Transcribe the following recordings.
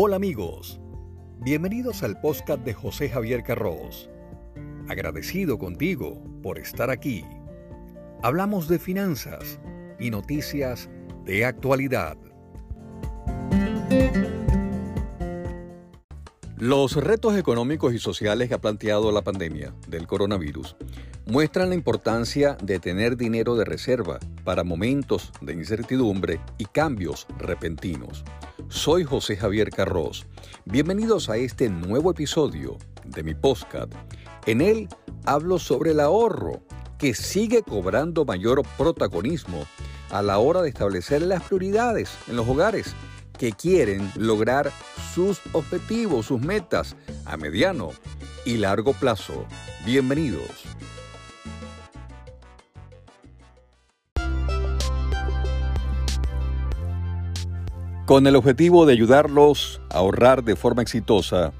Hola amigos, bienvenidos al podcast de José Javier Carros. Agradecido contigo por estar aquí. Hablamos de finanzas y noticias de actualidad. Los retos económicos y sociales que ha planteado la pandemia del coronavirus muestran la importancia de tener dinero de reserva para momentos de incertidumbre y cambios repentinos. Soy José Javier Carros. Bienvenidos a este nuevo episodio de mi podcast. En él hablo sobre el ahorro, que sigue cobrando mayor protagonismo a la hora de establecer las prioridades en los hogares que quieren lograr sus objetivos, sus metas a mediano y largo plazo. Bienvenidos. Con el objetivo de ayudarlos a ahorrar de forma exitosa,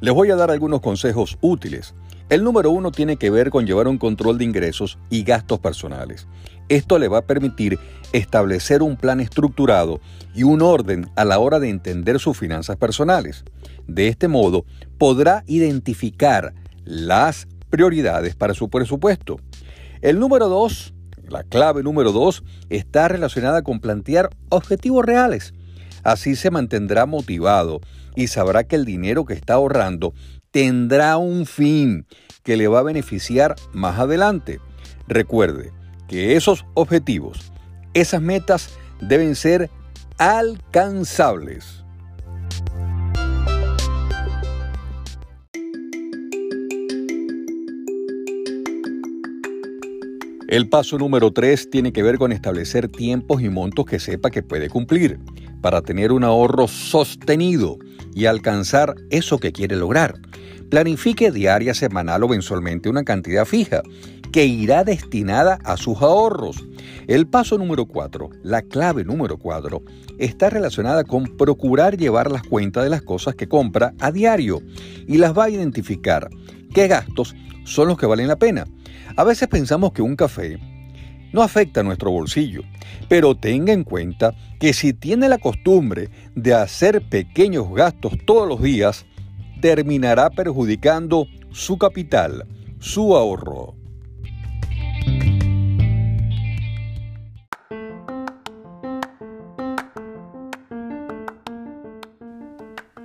les voy a dar algunos consejos útiles. El número uno tiene que ver con llevar un control de ingresos y gastos personales. Esto le va a permitir establecer un plan estructurado y un orden a la hora de entender sus finanzas personales. De este modo, podrá identificar las prioridades para su presupuesto. El número dos, la clave número dos, está relacionada con plantear objetivos reales Así se mantendrá motivado y sabrá que el dinero que está ahorrando tendrá un fin que le va a beneficiar más adelante. Recuerde que esos objetivos, esas metas deben ser alcanzables. El paso número 3 tiene que ver con establecer tiempos y montos que sepa que puede cumplir para tener un ahorro sostenido y alcanzar eso que quiere lograr. Planifique diaria, semanal o mensualmente una cantidad fija que irá destinada a sus ahorros. El paso número 4, la clave número 4, está relacionada con procurar llevar las cuentas de las cosas que compra a diario y las va a identificar. ¿Qué gastos son los que valen la pena? A veces pensamos que un café no afecta a nuestro bolsillo, pero tenga en cuenta que si tiene la costumbre de hacer pequeños gastos todos los días, terminará perjudicando su capital, su ahorro.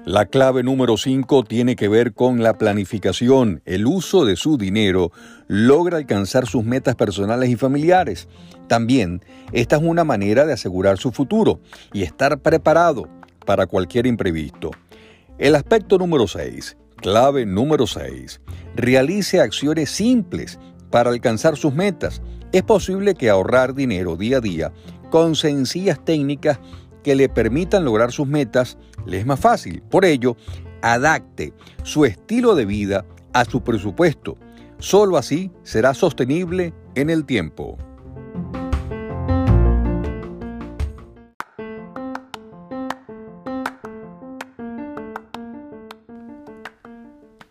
La clave número 5 tiene que ver con la planificación. El uso de su dinero logra alcanzar sus metas personales y familiares. También, esta es una manera de asegurar su futuro y estar preparado para cualquier imprevisto. El aspecto número 6, clave número 6, realice acciones simples para alcanzar sus metas. Es posible que ahorrar dinero día a día con sencillas técnicas que le permitan lograr sus metas le es más fácil. Por ello, adapte su estilo de vida a su presupuesto. Solo así será sostenible en el tiempo.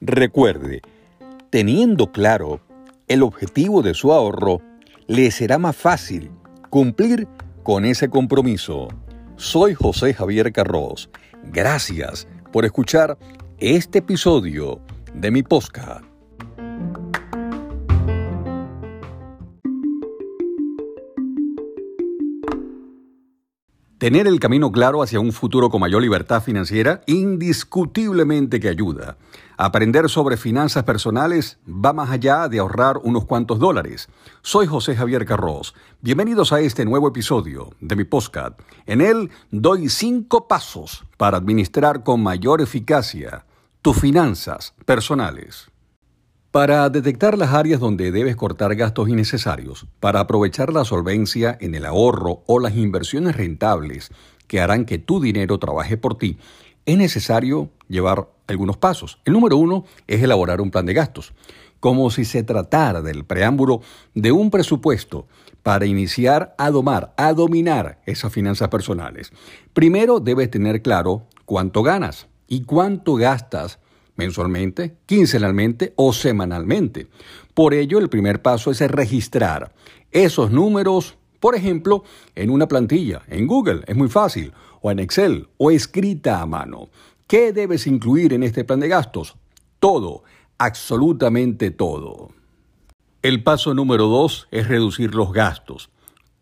Recuerde, teniendo claro el objetivo de su ahorro, le será más fácil cumplir con ese compromiso. Soy José Javier Carros. Gracias por escuchar este episodio de mi podcast. Tener el camino claro hacia un futuro con mayor libertad financiera indiscutiblemente que ayuda. Aprender sobre finanzas personales va más allá de ahorrar unos cuantos dólares. Soy José Javier Carros. Bienvenidos a este nuevo episodio de mi podcast. En él doy cinco pasos para administrar con mayor eficacia tus finanzas personales. Para detectar las áreas donde debes cortar gastos innecesarios, para aprovechar la solvencia en el ahorro o las inversiones rentables que harán que tu dinero trabaje por ti, es necesario llevar algunos pasos. El número uno es elaborar un plan de gastos, como si se tratara del preámbulo de un presupuesto para iniciar a domar, a dominar esas finanzas personales. Primero debes tener claro cuánto ganas y cuánto gastas mensualmente, quincenalmente o semanalmente. Por ello, el primer paso es registrar esos números, por ejemplo, en una plantilla, en Google, es muy fácil, o en Excel, o escrita a mano. ¿Qué debes incluir en este plan de gastos? Todo, absolutamente todo. El paso número dos es reducir los gastos.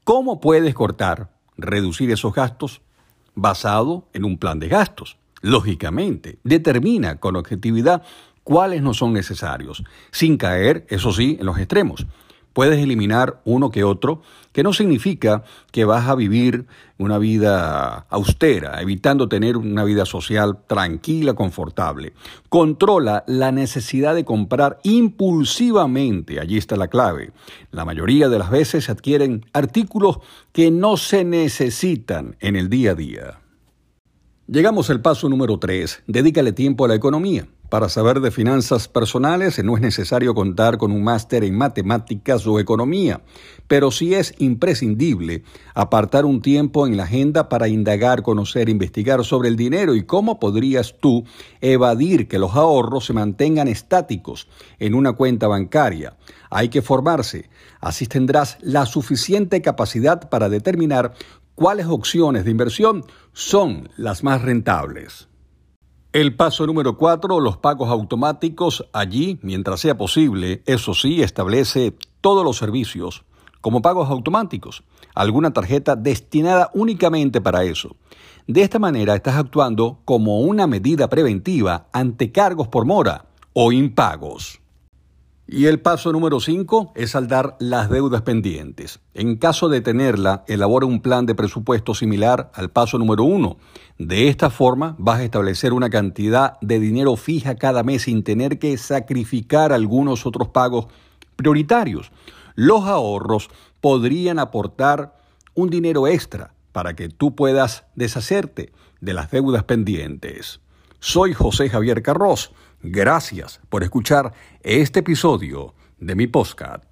¿Cómo puedes cortar, reducir esos gastos? Basado en un plan de gastos. Lógicamente, determina con objetividad cuáles no son necesarios, sin caer, eso sí, en los extremos. Puedes eliminar uno que otro, que no significa que vas a vivir una vida austera, evitando tener una vida social tranquila, confortable. Controla la necesidad de comprar impulsivamente, allí está la clave. La mayoría de las veces se adquieren artículos que no se necesitan en el día a día. Llegamos al paso número 3. Dedícale tiempo a la economía. Para saber de finanzas personales no es necesario contar con un máster en matemáticas o economía, pero sí es imprescindible apartar un tiempo en la agenda para indagar, conocer, investigar sobre el dinero y cómo podrías tú evadir que los ahorros se mantengan estáticos en una cuenta bancaria. Hay que formarse, así tendrás la suficiente capacidad para determinar cuáles opciones de inversión son las más rentables. El paso número cuatro, los pagos automáticos. Allí, mientras sea posible, eso sí, establece todos los servicios como pagos automáticos, alguna tarjeta destinada únicamente para eso. De esta manera estás actuando como una medida preventiva ante cargos por mora o impagos. Y el paso número 5 es saldar las deudas pendientes. En caso de tenerla, elabora un plan de presupuesto similar al paso número 1. De esta forma vas a establecer una cantidad de dinero fija cada mes sin tener que sacrificar algunos otros pagos prioritarios. Los ahorros podrían aportar un dinero extra para que tú puedas deshacerte de las deudas pendientes. Soy José Javier Carros Gracias por escuchar este episodio de mi podcast.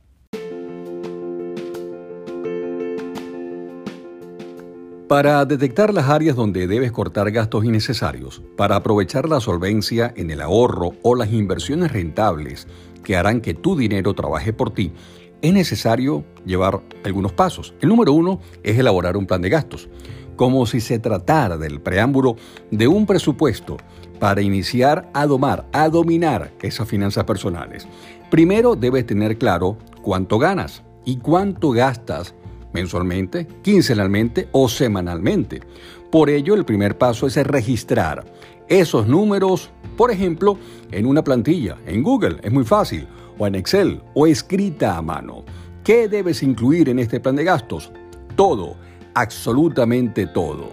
Para detectar las áreas donde debes cortar gastos innecesarios, para aprovechar la solvencia en el ahorro o las inversiones rentables que harán que tu dinero trabaje por ti, es necesario llevar algunos pasos. El número uno es elaborar un plan de gastos, como si se tratara del preámbulo de un presupuesto para iniciar a domar, a dominar esas finanzas personales. Primero debes tener claro cuánto ganas y cuánto gastas mensualmente, quincenalmente o semanalmente. Por ello, el primer paso es registrar esos números, por ejemplo, en una plantilla, en Google, es muy fácil, o en Excel, o escrita a mano. ¿Qué debes incluir en este plan de gastos? Todo, absolutamente todo.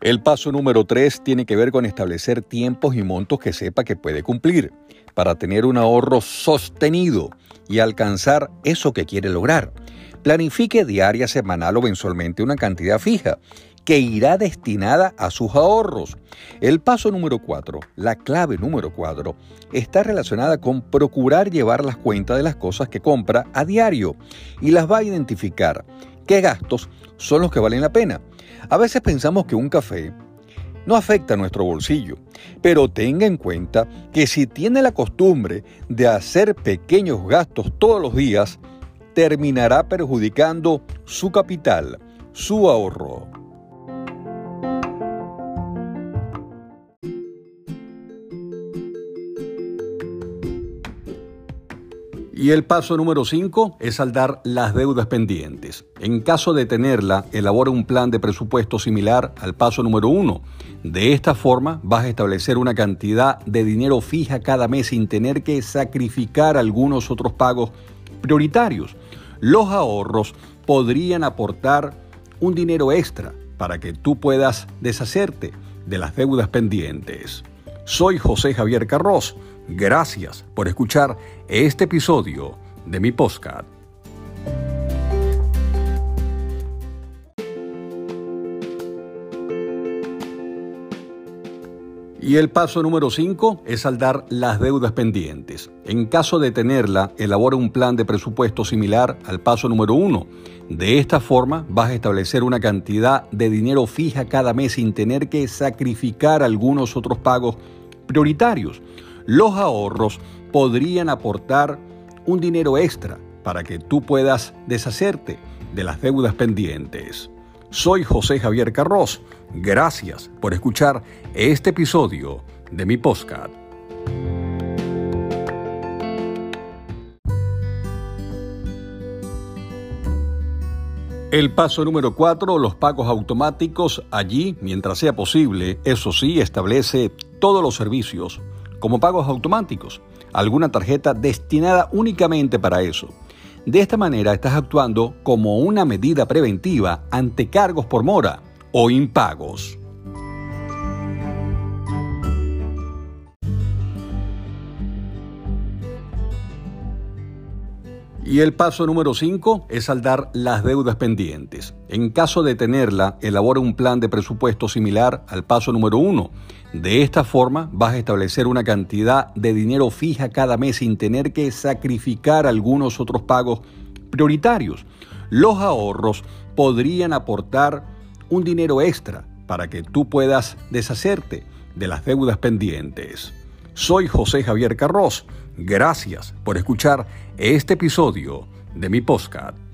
El paso número 3 tiene que ver con establecer tiempos y montos que sepa que puede cumplir para tener un ahorro sostenido y alcanzar eso que quiere lograr. Planifique diaria, semanal o mensualmente una cantidad fija que irá destinada a sus ahorros. El paso número 4, la clave número 4, está relacionada con procurar llevar las cuentas de las cosas que compra a diario y las va a identificar. ¿Qué gastos son los que valen la pena? A veces pensamos que un café no afecta a nuestro bolsillo, pero tenga en cuenta que si tiene la costumbre de hacer pequeños gastos todos los días, terminará perjudicando su capital, su ahorro. Y el paso número 5 es saldar las deudas pendientes. En caso de tenerla, elabora un plan de presupuesto similar al paso número 1. De esta forma vas a establecer una cantidad de dinero fija cada mes sin tener que sacrificar algunos otros pagos prioritarios. Los ahorros podrían aportar un dinero extra para que tú puedas deshacerte de las deudas pendientes. Soy José Javier Carros Gracias por escuchar este episodio de mi podcast. Y el paso número 5 es saldar las deudas pendientes. En caso de tenerla, elabora un plan de presupuesto similar al paso número 1. De esta forma vas a establecer una cantidad de dinero fija cada mes sin tener que sacrificar algunos otros pagos prioritarios los ahorros podrían aportar un dinero extra para que tú puedas deshacerte de las deudas pendientes. Soy José Javier Carros. Gracias por escuchar este episodio de mi podcast. El paso número 4, los pagos automáticos. Allí, mientras sea posible, eso sí, establece todos los servicios como pagos automáticos, alguna tarjeta destinada únicamente para eso. De esta manera estás actuando como una medida preventiva ante cargos por mora o impagos. Y el paso número 5 es saldar las deudas pendientes. En caso de tenerla, elabora un plan de presupuesto similar al paso número 1. De esta forma vas a establecer una cantidad de dinero fija cada mes sin tener que sacrificar algunos otros pagos prioritarios. Los ahorros podrían aportar un dinero extra para que tú puedas deshacerte de las deudas pendientes. Soy José Javier Carros. Gracias por escuchar este episodio de mi podcast.